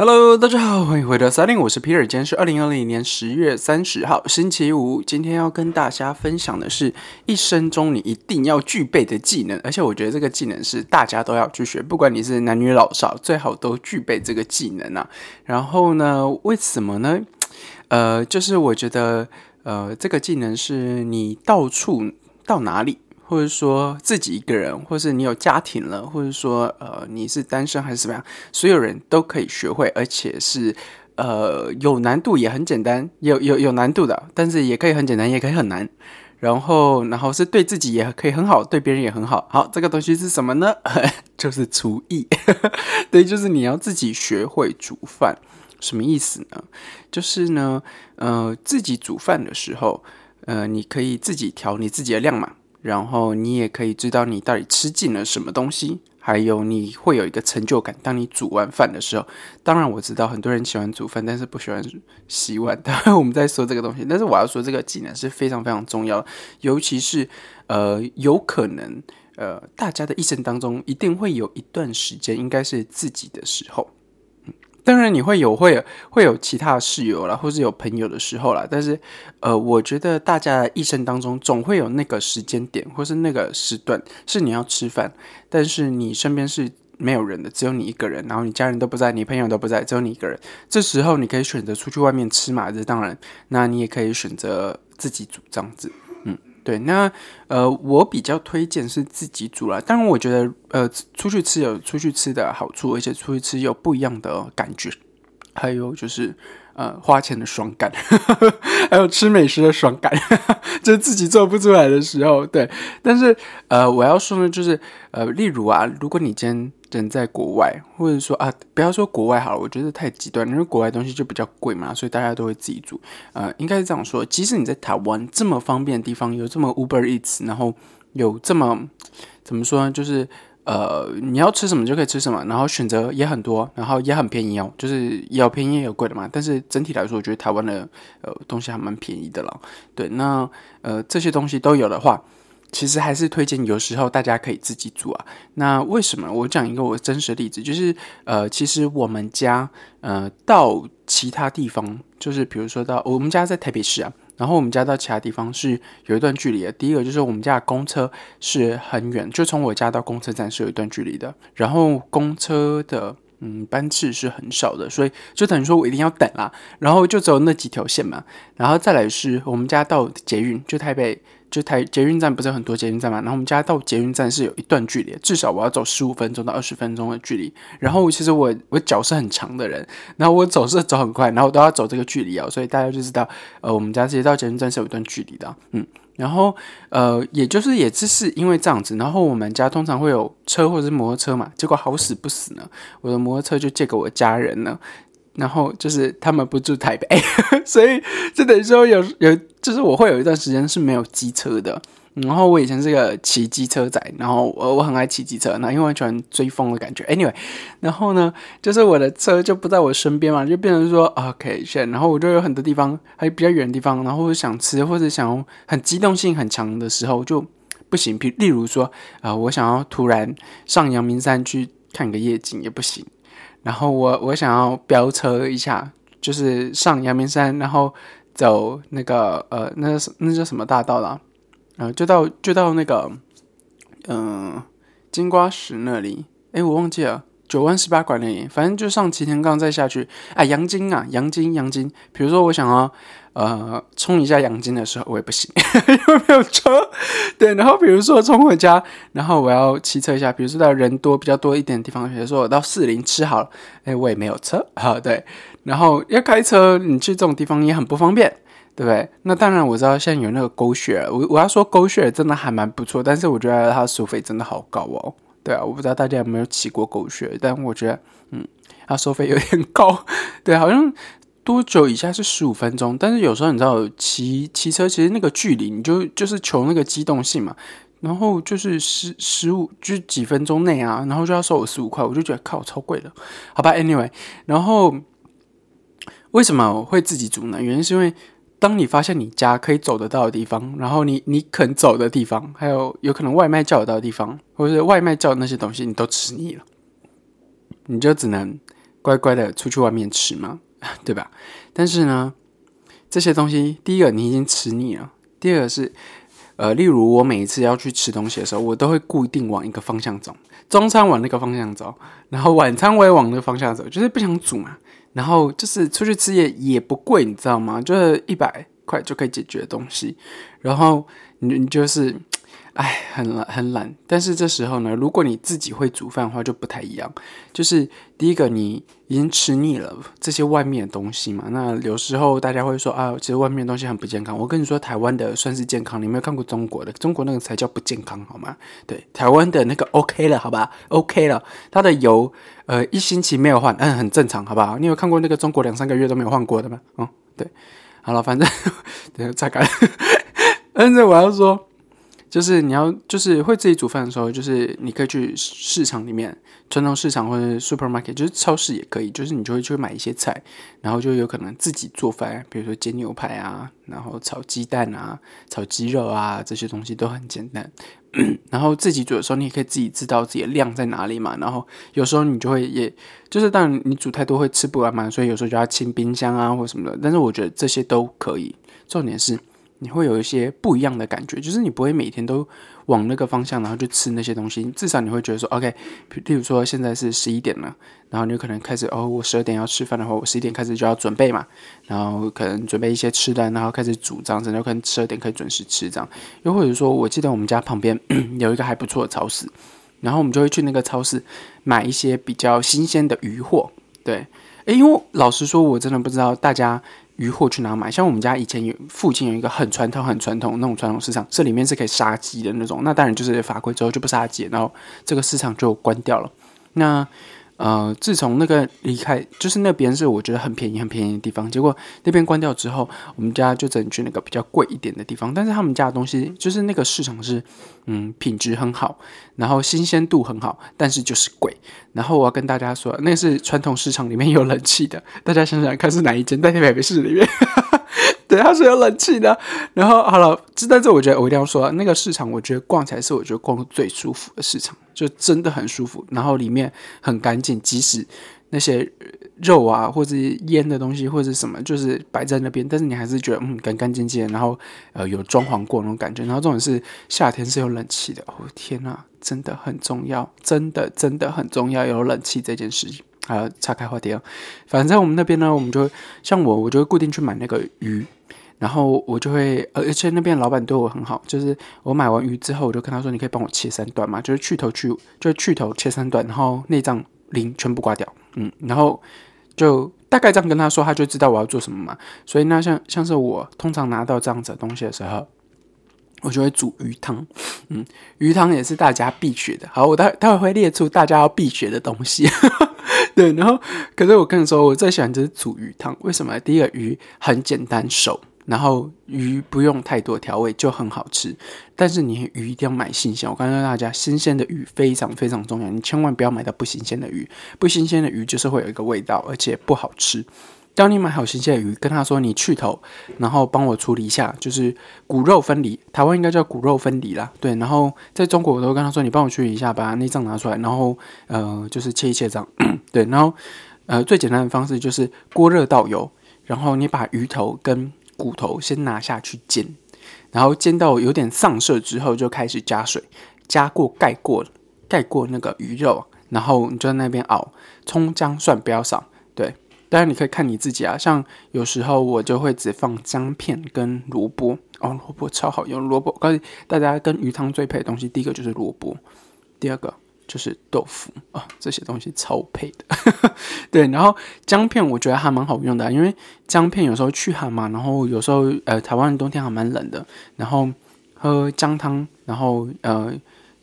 Hello，大家好，欢迎回到三零，我是 Peter，今天是二零二零年十月三十号，星期五。今天要跟大家分享的是一生中你一定要具备的技能，而且我觉得这个技能是大家都要去学，不管你是男女老少，最好都具备这个技能啊。然后呢，为什么呢？呃，就是我觉得，呃，这个技能是你到处到哪里。或者说自己一个人，或是你有家庭了，或者说呃你是单身还是怎么样，所有人都可以学会，而且是呃有难度也很简单，有有有难度的，但是也可以很简单，也可以很难。然后然后是对自己也可以很好，对别人也很好。好，这个东西是什么呢？就是厨艺。对，就是你要自己学会煮饭。什么意思呢？就是呢，呃，自己煮饭的时候，呃，你可以自己调你自己的量嘛。然后你也可以知道你到底吃进了什么东西，还有你会有一个成就感。当你煮完饭的时候，当然我知道很多人喜欢煮饭，但是不喜欢洗碗。当然我们在说这个东西，但是我要说这个技能是非常非常重要，尤其是呃，有可能呃，大家的一生当中一定会有一段时间应该是自己的时候。当然，你会有会会有其他室友啦，或是有朋友的时候啦。但是，呃，我觉得大家一生当中总会有那个时间点，或是那个时段是你要吃饭，但是你身边是没有人的，只有你一个人，然后你家人都不在，你朋友都不在，只有你一个人。这时候你可以选择出去外面吃嘛，这当然，那你也可以选择自己煮这样子。对，那呃，我比较推荐是自己煮了。当然，我觉得呃，出去吃有出去吃的好处，而且出去吃有不一样的感觉。还有就是呃，花钱的爽感，还有吃美食的爽感，就自己做不出来的时候。对，但是呃，我要说呢，就是呃，例如啊，如果你今天。人在国外，或者说啊，不要说国外好了，我觉得太极端，因为国外东西就比较贵嘛，所以大家都会自己煮。呃，应该是这样说，即使你在台湾这么方便的地方，有这么 Uber Eats，然后有这么怎么说呢？就是呃，你要吃什么就可以吃什么，然后选择也很多，然后也很便宜哦，就是有便宜也有贵的嘛。但是整体来说，我觉得台湾的呃东西还蛮便宜的了。对，那呃这些东西都有的话。其实还是推荐，有时候大家可以自己煮啊。那为什么？我讲一个我真实的例子，就是呃，其实我们家呃到其他地方，就是比如说到我们家在台北市啊，然后我们家到其他地方是有一段距离的。第一个就是我们家的公车是很远，就从我家到公车站是有一段距离的。然后公车的嗯班次是很少的，所以就等于说我一定要等啦。然后就只有那几条线嘛。然后再来是我们家到捷运，就台北。就台捷运站不是很多捷运站嘛，然后我们家到捷运站是有一段距离，至少我要走十五分钟到二十分钟的距离。然后其实我我脚是很长的人，然后我走是走很快，然后都要走这个距离啊，所以大家就知道，呃，我们家直接到捷运站是有一段距离的，嗯，然后呃，也就是也只是因为这样子，然后我们家通常会有车或者是摩托车嘛，结果好死不死呢，我的摩托车就借给我家人了。然后就是他们不住台北，所以就等于说有有，就是我会有一段时间是没有机车的。然后我以前是个骑机车仔，然后我我很爱骑机车，那因为我喜欢追风的感觉。Anyway，然后呢，就是我的车就不在我身边嘛，就变成说 OK，选然后我就有很多地方还比较远的地方，然后想吃或者想很机动性很强的时候就不行。比例如说啊，我想要突然上阳明山去看个夜景也不行。然后我我想要飙车一下，就是上阳明山，然后走那个呃，那那叫什么大道啦？呃，就到就到那个嗯金瓜石那里，哎，我忘记了九弯十八拐那里，反正就上齐天杠再下去。哎，阳金啊，阳金阳金，比如说我想要。呃，冲一下阳金的时候我也不行，因为没有车。对，然后比如说冲回家，然后我要骑车一下，比如说到人多比较多一点的地方，比如说我到四零吃好了，哎，我也没有车。好，对，然后要开车，你去这种地方也很不方便，对不对？那当然我知道现在有那个狗血，我我要说狗血真的还蛮不错，但是我觉得它收费真的好高哦。对啊，我不知道大家有没有骑过狗血，但我觉得，嗯，它收费有点高。对，好像。多久以下是十五分钟，但是有时候你知道骑骑车其实那个距离你就就是求那个机动性嘛，然后就是十十五就几分钟内啊，然后就要收我十五块，我就觉得靠超贵的，好吧，anyway，然后为什么会自己煮呢？原因是因为当你发现你家可以走得到的地方，然后你你肯走的地方，还有有可能外卖叫得到的地方，或者是外卖叫的那些东西你都吃腻了，你就只能乖乖的出去外面吃嘛，对吧？但是呢，这些东西，第一个你已经吃腻了，第二个是，呃，例如我每一次要去吃东西的时候，我都会固定往一个方向走，中餐往那个方向走，然后晚餐我也往那个方向走，就是不想煮嘛。然后就是出去吃也也不贵，你知道吗？就是一百块就可以解决的东西。然后你你就是。哎，很懒，很懒。但是这时候呢，如果你自己会煮饭的话，就不太一样。就是第一个，你已经吃腻了这些外面的东西嘛。那有时候大家会说啊，其实外面的东西很不健康。我跟你说，台湾的算是健康。你没有看过中国的，中国那个才叫不健康，好吗？对，台湾的那个 OK 了，好吧？OK 了，它的油呃一星期没有换，嗯，很正常，好不好？你有看过那个中国两三个月都没有换过的吗？哦，对，好了，反正等下再改。但是我要说。就是你要就是会自己煮饭的时候，就是你可以去市场里面，传统市场或者 supermarket，就是超市也可以，就是你就会去买一些菜，然后就有可能自己做饭，比如说煎牛排啊，然后炒鸡蛋啊，炒鸡肉啊，这些东西都很简单。然后自己煮的时候，你也可以自己知道自己的量在哪里嘛。然后有时候你就会，也就是当然你煮太多会吃不完嘛，所以有时候就要清冰箱啊或什么的。但是我觉得这些都可以，重点是。你会有一些不一样的感觉，就是你不会每天都往那个方向，然后去吃那些东西。至少你会觉得说，OK，例如说现在是十一点了，然后你可能开始哦，我十二点要吃饭的话，我十一点开始就要准备嘛，然后可能准备一些吃的，然后开始煮这样子，然后可能十二点可以准时吃这样。又或者说，我记得我们家旁边 有一个还不错的超市，然后我们就会去那个超市买一些比较新鲜的鱼货。对，诶，因为老实说，我真的不知道大家。鱼货去哪买？像我们家以前有附近有一个很传统、很传统那种传统市场，这里面是可以杀鸡的那种。那当然就是法规之后就不杀鸡，然后这个市场就关掉了。那呃，自从那个离开，就是那边是我觉得很便宜、很便宜的地方。结果那边关掉之后，我们家就只能去那个比较贵一点的地方。但是他们家的东西，就是那个市场是嗯品质很好，然后新鲜度很好，但是就是贵。然后我要跟大家说，那是传统市场里面有冷气的。大家想想看是哪一间？在台北市里面，对，它是有冷气的。然后好了，这但是我觉得我一定要说，那个市场我觉得逛起来是我觉得逛最舒服的市场。就真的很舒服，然后里面很干净，即使那些肉啊或者腌的东西或者什么，就是摆在那边，但是你还是觉得嗯干干净净，然后呃有装潢过那种感觉。然后这种是夏天是有冷气的，哦天呐，真的很重要，真的真的很重要，有冷气这件事情。啊岔开话题啊，反正我们那边呢，我们就像我，我就会固定去买那个鱼。然后我就会，而且那边老板对我很好，就是我买完鱼之后，我就跟他说：“你可以帮我切三段嘛，就是去头去，就去头切三段，然后内脏鳞全部刮掉。”嗯，然后就大概这样跟他说，他就知道我要做什么嘛。所以那像像是我通常拿到这样子的东西的时候，我就会煮鱼汤。嗯，鱼汤也是大家必学的。好，我待待会会列出大家要必学的东西。对，然后可是我跟你说，我最喜欢就是煮鱼汤。为什么？第一个鱼很简单熟。然后鱼不用太多调味就很好吃，但是你鱼一定要买新鲜。我刚刚大家，新鲜的鱼非常非常重要，你千万不要买到不新鲜的鱼。不新鲜的鱼就是会有一个味道，而且不好吃。当你买好新鲜的鱼，跟他说你去头，然后帮我处理一下，就是骨肉分离。台湾应该叫骨肉分离啦，对。然后在中国我都跟他说，你帮我处理一下，把内脏拿出来，然后呃就是切一切这样，对。然后呃最简单的方式就是锅热倒油，然后你把鱼头跟骨头先拿下去煎，然后煎到有点上色之后，就开始加水，加过盖过盖过那个鱼肉，然后你就在那边熬，葱姜蒜不要少，对，当然你可以看你自己啊，像有时候我就会只放姜片跟萝卜，哦，萝卜超好用，萝卜告诉大家跟鱼汤最配的东西，第一个就是萝卜，第二个。就是豆腐啊，这些东西超配的。对，然后姜片我觉得还蛮好用的，因为姜片有时候去寒嘛，然后有时候呃台湾冬天还蛮冷的，然后喝姜汤，然后呃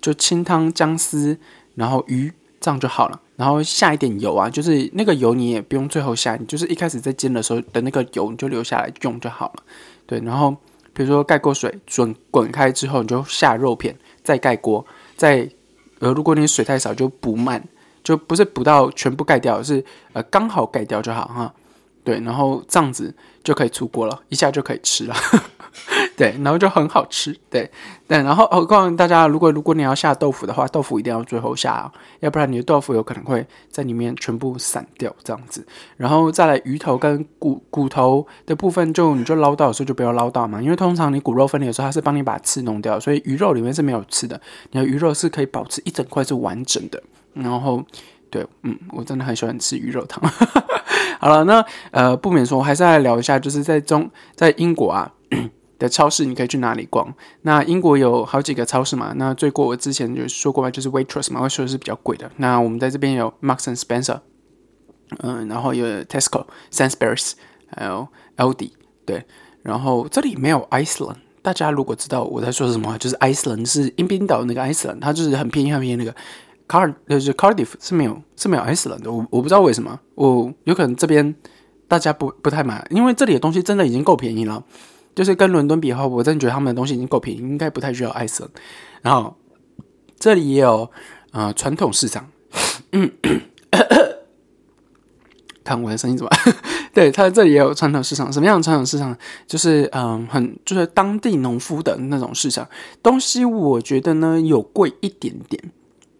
就清汤姜丝，然后鱼这样就好了。然后下一点油啊，就是那个油你也不用最后下，你就是一开始在煎的时候的那个油你就留下来用就好了。对，然后比如说盖过水滚滚开之后，你就下肉片，再盖锅，再。呃，如果你水太少，就补满，就不是补到全部盖掉，是呃刚好盖掉就好哈。对，然后这样子就可以出锅了，一下就可以吃了。对，然后就很好吃，对，对，然后我告诉大家，如果如果你要下豆腐的话，豆腐一定要最后下啊，要不然你的豆腐有可能会在里面全部散掉这样子。然后再来鱼头跟骨骨头的部分，就你就捞到的时候就不要捞到嘛，因为通常你骨肉分离的时候，它是帮你把刺弄掉，所以鱼肉里面是没有刺的，你的鱼肉是可以保持一整块是完整的。然后，对，嗯，我真的很喜欢吃鱼肉汤。好了，那呃，不免说，我还是来聊一下，就是在中在英国啊。的超市你可以去哪里逛？那英国有好几个超市嘛？那最过我之前就说过嘛，就是 Waitrose 嘛会说的是比较贵的。那我们在这边有 Marks and Spencer，嗯，然后有 Tesco、Sainsbury's，还有 LD，对。然后这里没有 Iceland，大家如果知道我在说什么，就是 Iceland 是英冰岛那个 Iceland，它就是很便宜很便宜那个 Car，就是 Cardiff 是没有是没有 Iceland 的。我我不知道为什么，我有可能这边大家不不太买，因为这里的东西真的已经够便宜了。就是跟伦敦比的话，我真的觉得他们的东西已经够便宜，应该不太需要艾森。然后这里也有呃传统市场，嗯，看我的声音怎么？对，它这里也有传统市场。什么样的传统市场？就是嗯，很就是当地农夫的那种市场。东西我觉得呢有贵一点点，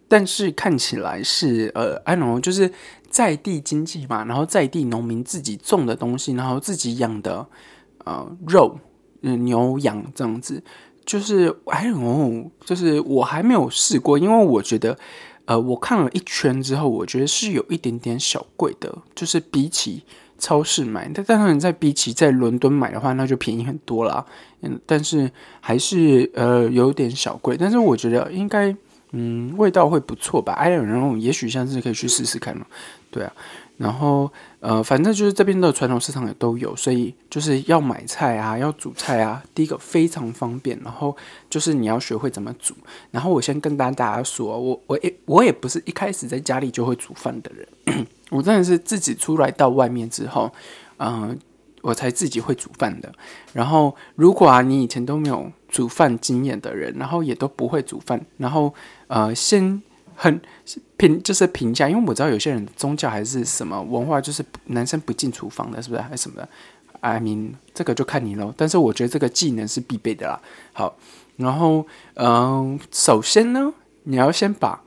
但是看起来是呃，I know，就是在地经济嘛，然后在地农民自己种的东西，然后自己养的呃肉。嗯，牛羊这样子，就是哎呦，就是我还没有试过，因为我觉得，呃，我看了一圈之后，我觉得是有一点点小贵的，就是比起超市买，但当然在比起在伦敦买的话，那就便宜很多啦。嗯，但是还是呃有点小贵，但是我觉得应该，嗯，味道会不错吧。哎，然后也许下次可以去试试看嘛，对啊。然后，呃，反正就是这边的传统市场也都有，所以就是要买菜啊，要煮菜啊，第一个非常方便。然后就是你要学会怎么煮。然后我先跟大家说，我我也我也不是一开始在家里就会煮饭的人，我真的是自己出来到外面之后，嗯，我才自己会煮饭的。然后如果啊，你以前都没有煮饭经验的人，然后也都不会煮饭，然后呃，先。很评就是评价，因为我知道有些人宗教还是什么文化，就是男生不进厨房的，是不是还是什么的？I mean，这个就看你喽。但是我觉得这个技能是必备的啦。好，然后嗯，首先呢，你要先把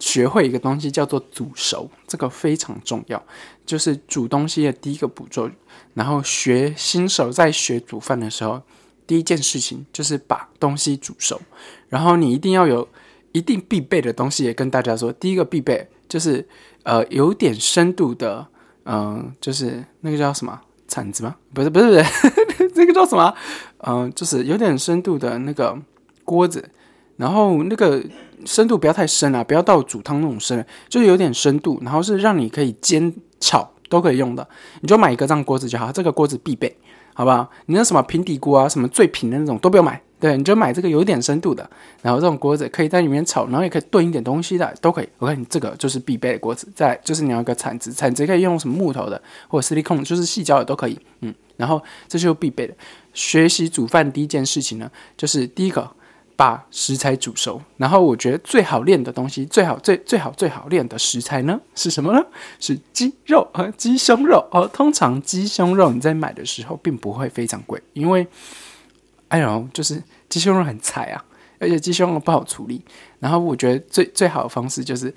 学会一个东西叫做煮熟，这个非常重要，就是煮东西的第一个步骤。然后学新手在学煮饭的时候，第一件事情就是把东西煮熟，然后你一定要有。一定必备的东西也跟大家说，第一个必备就是呃有点深度的，嗯，就是那个叫什么铲子吗？不是不是不是，这个叫什么？嗯，就是有点深度的那个锅子，然后那个深度不要太深啊，不要到煮汤那种深，就是有点深度，然后是让你可以煎炒都可以用的，你就买一个这样锅子就好，这个锅子必备，好不好？你那什么平底锅啊，什么最平的那种都不要买。对，你就买这个有点深度的，然后这种锅子可以在里面炒，然后也可以炖一点东西的，都可以。我看你这个就是必备的锅子。再就是你要一个铲子，铲子可以用什么木头的，或者斯力控，就是细胶的都可以。嗯，然后这就是必备的。学习煮饭第一件事情呢，就是第一个把食材煮熟。然后我觉得最好练的东西，最好最最好最好练的食材呢是什么呢？是鸡肉和鸡胸肉。哦，通常鸡胸肉你在买的时候并不会非常贵，因为。哎呦，就是鸡胸肉很菜啊，而且鸡胸肉不好处理。然后我觉得最最好的方式就是，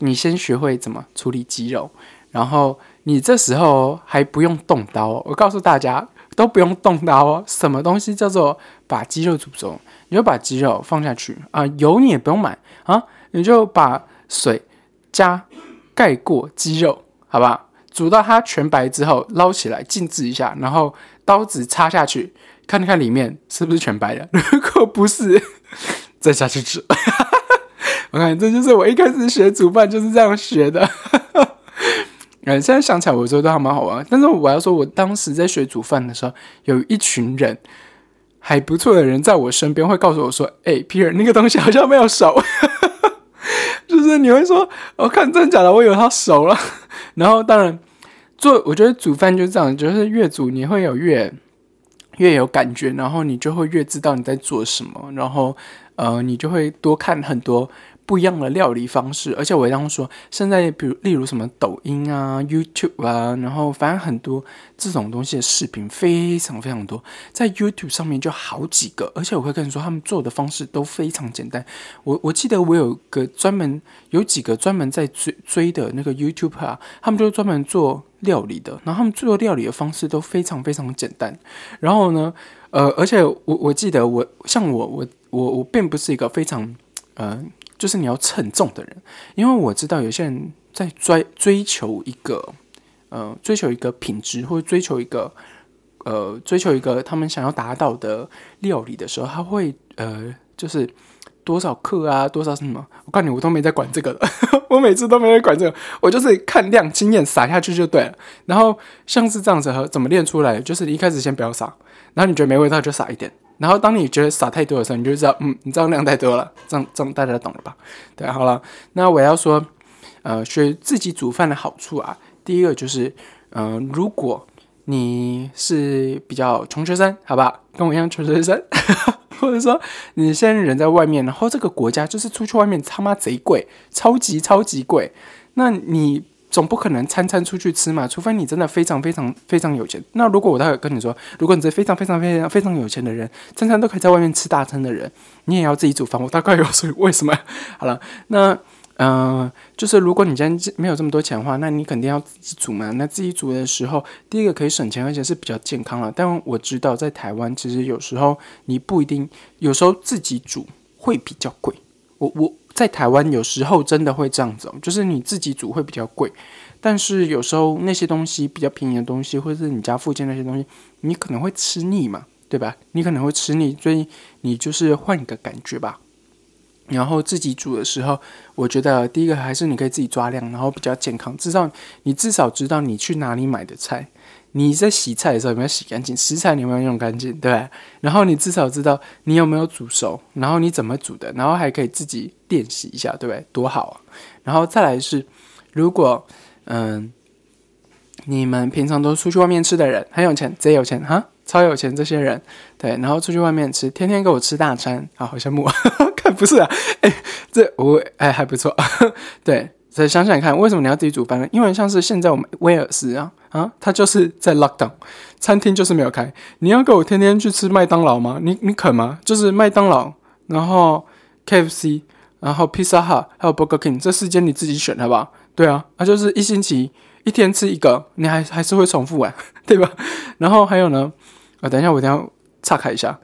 你先学会怎么处理鸡肉，然后你这时候还不用动刀。我告诉大家，都不用动刀哦。什么东西叫做把鸡肉煮熟？你就把鸡肉放下去啊，油你也不用买啊，你就把水加盖过鸡肉，好吧？煮到它全白之后，捞起来静置一下，然后刀子插下去。看看里面是不是全白的，如果不是，再下去煮。我看这就是我一开始学煮饭就是这样学的。哎，现在想起来，我觉得都还蛮好玩。但是我要说，我当时在学煮饭的时候，有一群人还不错的人在我身边，会告诉我说：“哎，Peter，那个东西好像没有熟。”就是你会说：“我看真的假的？我以为它熟了。”然后当然做，我觉得煮饭就是这样，就是越煮你会有越。越有感觉，然后你就会越知道你在做什么，然后呃，你就会多看很多不一样的料理方式，而且我刚刚说，现在比如例如什么抖音啊、YouTube 啊，然后反正很多这种东西的视频非常非常多，在 YouTube 上面就好几个，而且我会跟你说，他们做的方式都非常简单。我我记得我有个专门有几个专门在追追的那个 YouTube 啊，他们就专门做料理的，然后他们做料理的方式都非常非常简单。然后呢，呃，而且我我记得我像我我我我并不是一个非常呃。就是你要称重的人，因为我知道有些人在追追求一个，呃，追求一个品质或者追求一个，呃，追求一个他们想要达到的料理的时候，他会呃，就是多少克啊，多少什么？我告诉你，我都没在管这个的，我每次都没在管这个，我就是看量经验撒下去就对了。然后像是这样子，怎么练出来？就是一开始先不要撒，然后你觉得没味道就撒一点。然后当你觉得撒太多的时候，你就知道，嗯，你这样量太多了，这样这样大家懂了吧？对，好了，那我要说，呃，学自己煮饭的好处啊，第一个就是，嗯，如果你是比较穷学生，好吧，跟我一样穷学生，或者说你现在人在外面，然后这个国家就是出去外面他妈贼贵，超级超级贵，那你。总不可能餐餐出去吃嘛，除非你真的非常非常非常有钱。那如果我待会跟你说，如果你是非常非常非常非常有钱的人，餐餐都可以在外面吃大餐的人，你也要自己煮饭。我大概有说为什么？好了，那嗯，就是如果你今天没有这么多钱的话，那你肯定要自己煮嘛。那自己煮的时候，第一个可以省钱，而且是比较健康了。但我知道在台湾，其实有时候你不一定，有时候自己煮会比较贵。我我。在台湾有时候真的会这样子，就是你自己煮会比较贵，但是有时候那些东西比较便宜的东西，或者是你家附近那些东西，你可能会吃腻嘛，对吧？你可能会吃腻，所以你就是换一个感觉吧。然后自己煮的时候，我觉得第一个还是你可以自己抓量，然后比较健康，至少你至少知道你去哪里买的菜。你在洗菜的时候有没有洗干净？食材你有没有用干净？对，然后你至少知道你有没有煮熟，然后你怎么煮的，然后还可以自己练习一下，对不对？多好啊！然后再来是，如果嗯，你们平常都出去外面吃的人，很有钱，贼有钱哈，超有钱这些人，对，然后出去外面吃，天天给我吃大餐，啊，好羡慕啊！看不是啊，哎，这我哎还不错，对。再想想看，为什么你要自己煮饭呢？因为像是现在我们威尔斯啊啊，他就是在 lockdown，餐厅就是没有开。你要给我天天去吃麦当劳吗？你你肯吗？就是麦当劳，然后 KFC，然后 Pizza Hut，还有 Burger King，这四间你自己选好不好？对啊，那就是一星期一天吃一个，你还还是会重复啊，对吧？然后还有呢，啊，等一下我等下岔开一下，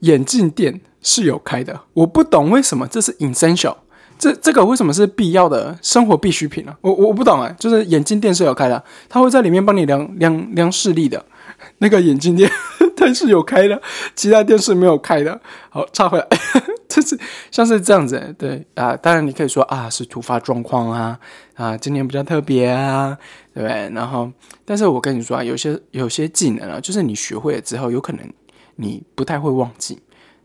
眼镜店是有开的，我不懂为什么这是 essential。这这个为什么是必要的生活必需品呢？我我不懂哎，就是眼镜店是有开的，他会在里面帮你量量量视力的，那个眼镜店 它是有开的，其他店是没有开的。好，插回来，就是像是这样子，对啊，当然你可以说啊是突发状况啊啊，今年比较特别啊，对不对？然后，但是我跟你说啊，有些有些技能啊，就是你学会了之后，有可能你不太会忘记。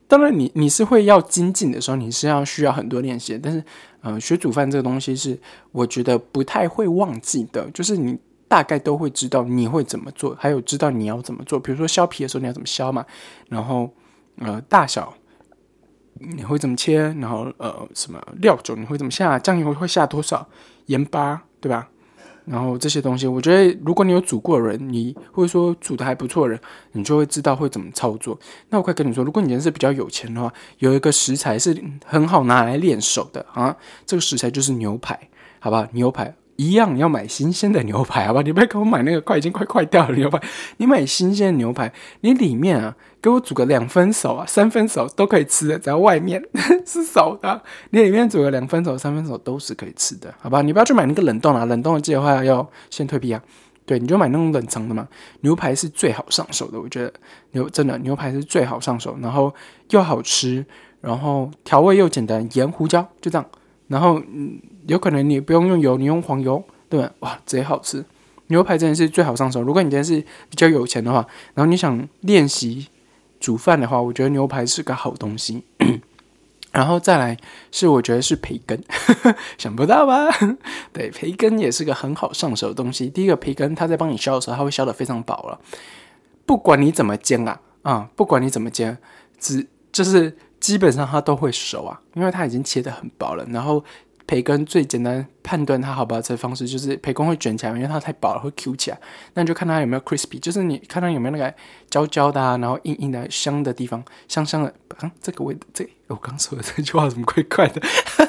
当然，你你是会要精进的时候，你是要需要很多练习。但是，呃，学煮饭这个东西是我觉得不太会忘记的，就是你大概都会知道你会怎么做，还有知道你要怎么做。比如说削皮的时候你要怎么削嘛，然后呃大小你会怎么切，然后呃什么料种你会怎么下，酱油会下多少，盐巴对吧？然后这些东西，我觉得如果你有煮过的人，你或者说煮的还不错的人，你就会知道会怎么操作。那我快跟你说，如果你人是比较有钱的话，有一个食材是很好拿来练手的啊，这个食材就是牛排，好不好？牛排。一样要买新鲜的牛排，好吧？你不要给我买那个快已经快坏掉的牛排。你买新鲜的牛排，你里面啊，给我煮个两分熟啊，三分熟都可以吃的，只要外面 是熟的，你里面煮个两分熟、三分熟都是可以吃的，好吧？你不要去买那个冷冻啊，冷冻的记得话要先退皮啊。对，你就买那种冷藏的嘛。牛排是最好上手的，我觉得牛真的牛排是最好上手，然后又好吃，然后调味又简单，盐、胡椒就这样，然后嗯。有可能你不用用油，你用黄油，对吧？哇，贼好吃！牛排真的是最好上手。如果你今天是比较有钱的话，然后你想练习煮饭的话，我觉得牛排是个好东西。然后再来是我觉得是培根，想不到吧？对，培根也是个很好上手的东西。第一个培根，它在帮你削的时候，它会削的非常薄了。不管你怎么煎啊，啊，不管你怎么煎，只就是基本上它都会熟啊，因为它已经切的很薄了。然后培根最简单判断它好不好吃的方式就是培根会卷起来，因为它太薄了会 Q 起来。那你就看它有没有 crispy，就是你看它有没有那个焦焦的啊，然后硬硬的香的地方，香香的。啊，这个味这我刚说的这句话怎么怪怪的？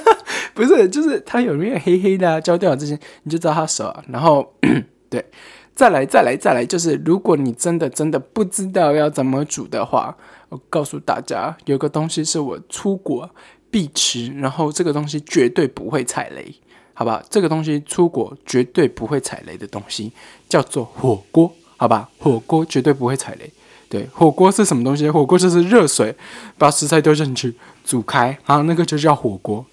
不是，就是它有没有黑黑的啊，焦掉这些，你就知道它熟啊。然后 对。再来，再来，再来，就是如果你真的真的不知道要怎么煮的话，我告诉大家，有个东西是我出国必吃，然后这个东西绝对不会踩雷，好吧？这个东西出国绝对不会踩雷的东西叫做火锅，好吧？火锅绝对不会踩雷。对，火锅是什么东西？火锅就是热水，把食材丢进去煮开，好，那个就叫火锅。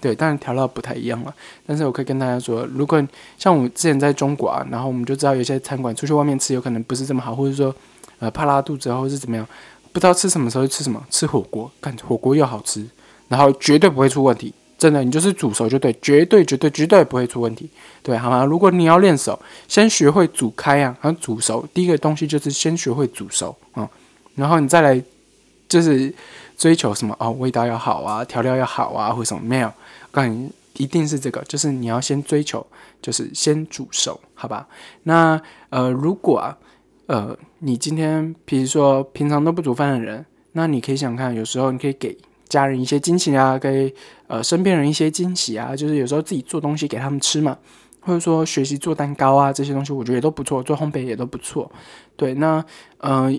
对，当然调料不太一样了，但是我可以跟大家说，如果像我们之前在中国啊，然后我们就知道有些餐馆出去外面吃有可能不是这么好，或者说呃怕拉肚子或者是怎么样，不知道吃什么时候吃什么，吃火锅，看火锅又好吃，然后绝对不会出问题，真的，你就是煮熟就对，绝对绝对绝对不会出问题，对，好吗？如果你要练手，先学会煮开啊，然后煮熟，第一个东西就是先学会煮熟啊，然后你再来就是追求什么哦，味道要好啊，调料要好啊，或什么没有。告诉你，一定是这个，就是你要先追求，就是先煮熟，好吧？那呃，如果啊，呃，你今天比如说平常都不煮饭的人，那你可以想看，有时候你可以给家人一些惊喜啊，给呃身边人一些惊喜啊，就是有时候自己做东西给他们吃嘛，或者说学习做蛋糕啊，这些东西我觉得也都不错，做烘焙也都不错。对，那呃，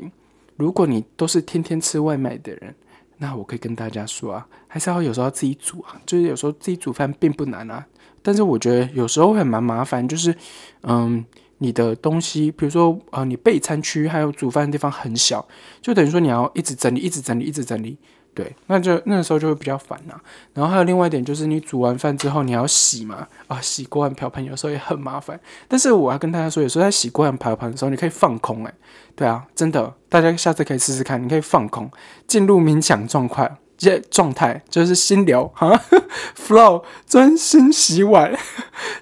如果你都是天天吃外卖的人。那我可以跟大家说啊，还是要有时候自己煮啊，就是有时候自己煮饭并不难啊，但是我觉得有时候会蛮麻烦，就是嗯，你的东西，比如说呃，你备餐区还有煮饭的地方很小，就等于说你要一直整理，一直整理，一直整理。对，那就那个时候就会比较烦呐。然后还有另外一点就是，你煮完饭之后你要洗嘛，啊，洗锅碗瓢盆有时候也很麻烦。但是我要跟大家说，有时候在洗锅碗瓢盆的时候，你可以放空，诶，对啊，真的，大家下次可以试试看，你可以放空，进入冥想状态，这状态就是心流哈，flow，专心洗碗，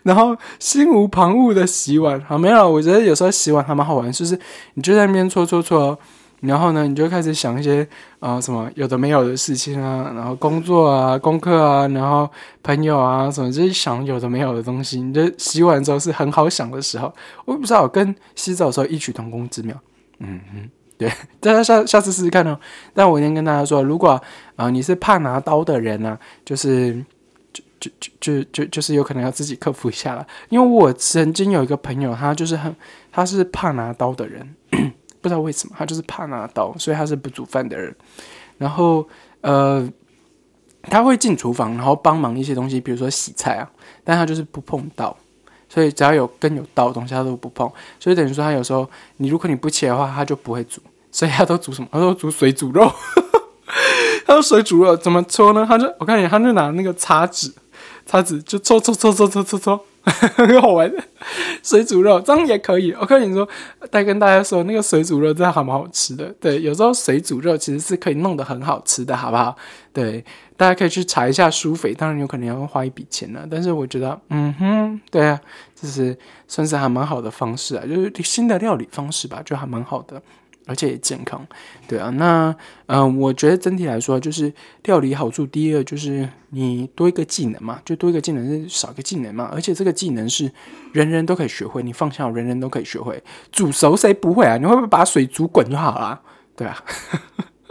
然后心无旁骛的洗碗。好，没有，我觉得有时候洗碗还蛮好玩，就是你就在那边搓搓搓。然后呢，你就开始想一些啊什么有的没有的事情啊，然后工作啊、功课啊，然后朋友啊什么，就是想有的没有的东西。你就洗碗之后是很好想的时候，我不知道跟洗澡的时候异曲同工之妙。嗯哼，对，大家下下次试试看哦。但我先跟大家说，如果啊你是怕拿刀的人呢，就是就就就就就就是有可能要自己克服一下了。因为我曾经有一个朋友，他就是很他是怕拿刀的人。不知道为什么，他就是怕拿刀，所以他是不煮饭的人。然后，呃，他会进厨房，然后帮忙一些东西，比如说洗菜啊，但他就是不碰刀。所以只要有跟有刀的东西，他都不碰。所以等于说，他有时候你如果你不切的话，他就不会煮。所以他都煮什么？他都煮水煮肉。他说水煮肉怎么搓呢？他就我看你，他就拿那个叉子，叉子就搓搓搓搓搓搓搓。很好玩的水煮肉，这样也可以。我跟你说，再跟大家说，那个水煮肉真的还蛮好吃的。对，有时候水煮肉其实是可以弄得很好吃的，好不好？对，大家可以去查一下苏肥，当然有可能要花一笔钱了。但是我觉得，嗯哼，对啊，就是算是还蛮好的方式啊，就是新的料理方式吧，就还蛮好的。而且也健康，对啊，那嗯，我觉得整体来说，就是料理好处，第一个就是你多一个技能嘛，就多一个技能是少一个技能嘛，而且这个技能是人人都可以学会，你放下，人人都可以学会。煮熟谁不会啊？你会不会把水煮滚就好了？对啊，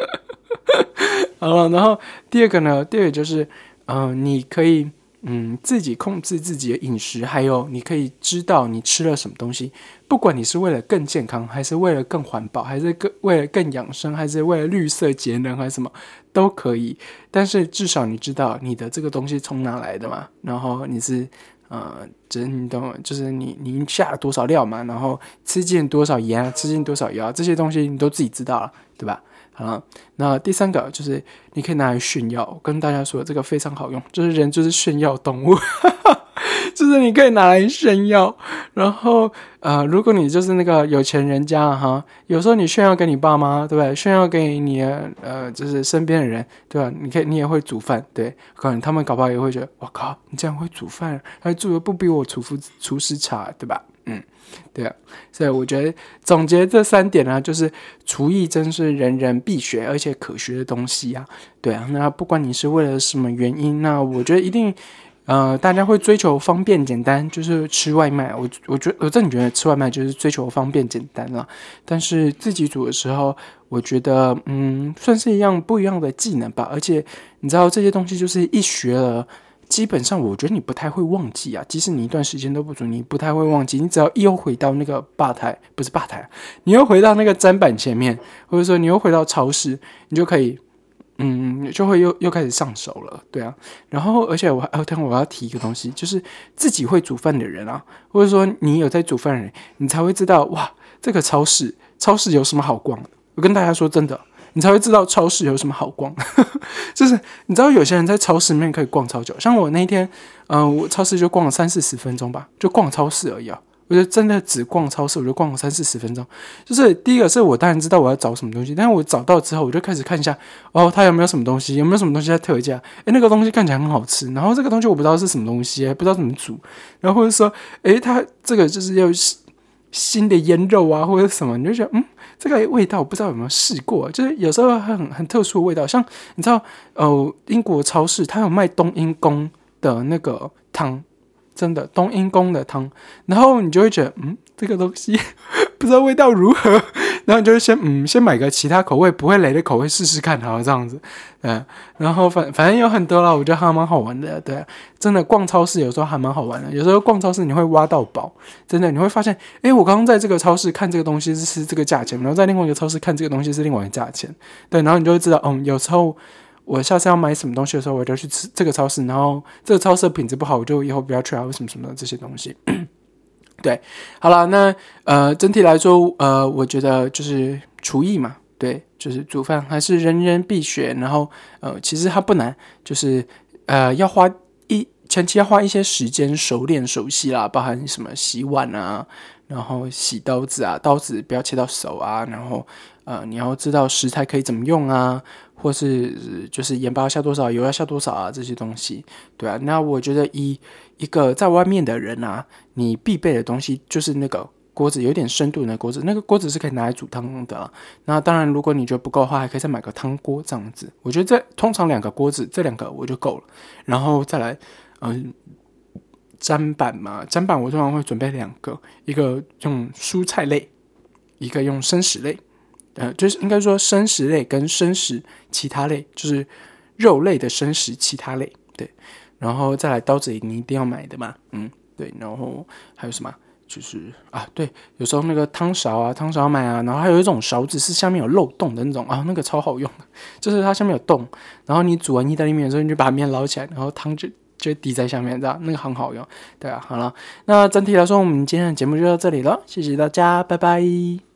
好了，然后第二个呢，第二个就是，嗯，你可以。嗯，自己控制自己的饮食，还有你可以知道你吃了什么东西。不管你是为了更健康，还是为了更环保，还是更为了更养生，还是为了绿色节能，还是什么都可以。但是至少你知道你的这个东西从哪来的嘛？然后你是呃，就是你懂，就是你你下了多少料嘛？然后吃进多少盐，吃进多少油，这些东西你都自己知道了，对吧？好，那第三个就是你可以拿来炫耀，跟大家说这个非常好用，就是人就是炫耀动物，就是你可以拿来炫耀。然后呃，如果你就是那个有钱人家哈，有时候你炫耀给你爸妈，对不对？炫耀给你呃，就是身边的人，对吧？你可以你也会煮饭，对，可能他们搞不好也会觉得，我靠，你这样会煮饭，还煮的不比我厨夫厨师差，对吧？嗯，对啊，所以我觉得总结这三点呢，就是厨艺真是人人必学而且可学的东西啊。对啊，那不管你是为了什么原因，那我觉得一定。呃，大家会追求方便简单，就是吃外卖。我我觉我真的觉得吃外卖就是追求方便简单了。但是自己煮的时候，我觉得嗯，算是一样不一样的技能吧。而且你知道这些东西就是一学了，基本上我觉得你不太会忘记啊。即使你一段时间都不煮，你不太会忘记。你只要又回到那个吧台，不是吧台，你又回到那个砧板前面，或者说你又回到超市，你就可以。嗯，就会又又开始上手了，对啊。然后，而且我还，等我要提一个东西，就是自己会煮饭的人啊，或者说你有在煮饭的人，你才会知道哇，这个超市超市有什么好逛的。我跟大家说真的，你才会知道超市有什么好逛。就是你知道有些人在超市里面可以逛超久，像我那一天，嗯，我超市就逛了三四十分钟吧，就逛超市而已啊。我就真的只逛超市，我就逛了三四十分钟。就是第一个是我当然知道我要找什么东西，但是我找到之后，我就开始看一下哦，它有没有什么东西，有没有什么东西在特价？诶，那个东西看起来很好吃，然后这个东西我不知道是什么东西，不知道怎么煮，然后或者说，诶，它这个就是要新的腌肉啊，或者什么，你就觉得嗯，这个味道我不知道有没有试过，就是有时候很很特殊的味道，像你知道，呃，英国超市它有卖冬阴功的那个汤。真的冬阴功的汤，然后你就会觉得，嗯，这个东西 不知道味道如何，然后你就先，嗯，先买个其他口味不会雷的口味试试看，好这样子，嗯，然后反反正有很多了，我觉得还蛮好玩的，对，真的逛超市有时候还蛮好玩的，有时候逛超市你会挖到宝，真的你会发现，诶，我刚刚在这个超市看这个东西是这个价钱，然后在另外一个超市看这个东西是另外一个价钱，对，然后你就会知道，嗯，有时候。我下次要买什么东西的时候，我就去吃这个超市。然后这个超市品质不好，我就以后不要去啊，为什么什么的这些东西。对，好了，那呃，整体来说，呃，我觉得就是厨艺嘛，对，就是煮饭还是人人必学。然后呃，其实它不难，就是呃，要花一前期要花一些时间熟练熟悉啦，包含什么洗碗啊，然后洗刀子啊，刀子不要切到手啊，然后呃，你要知道食材可以怎么用啊。或是就是盐巴要下多少，油要下多少啊？这些东西，对啊。那我觉得一一个在外面的人啊，你必备的东西就是那个锅子，有点深度的锅子。那个锅子是可以拿来煮汤的啊。那当然，如果你觉得不够的话，还可以再买个汤锅这样子。我觉得这通常两个锅子，这两个我就够了。然后再来，嗯，砧板嘛，砧板我通常会准备两个，一个用蔬菜类，一个用生食类。呃，就是应该说生食类跟生食其他类，就是肉类的生食其他类，对，然后再来刀子，你一定要买的嘛，嗯，对，然后还有什么？就是啊，对，有时候那个汤勺啊，汤勺买啊，然后还有一种勺子是下面有漏洞的那种啊，那个超好用的，就是它下面有洞，然后你煮完意大利面的时候，你就把面捞起来，然后汤就就滴在下面，这样那个很好用，对啊，好了，那整体来说，我们今天的节目就到这里了，谢谢大家，拜拜。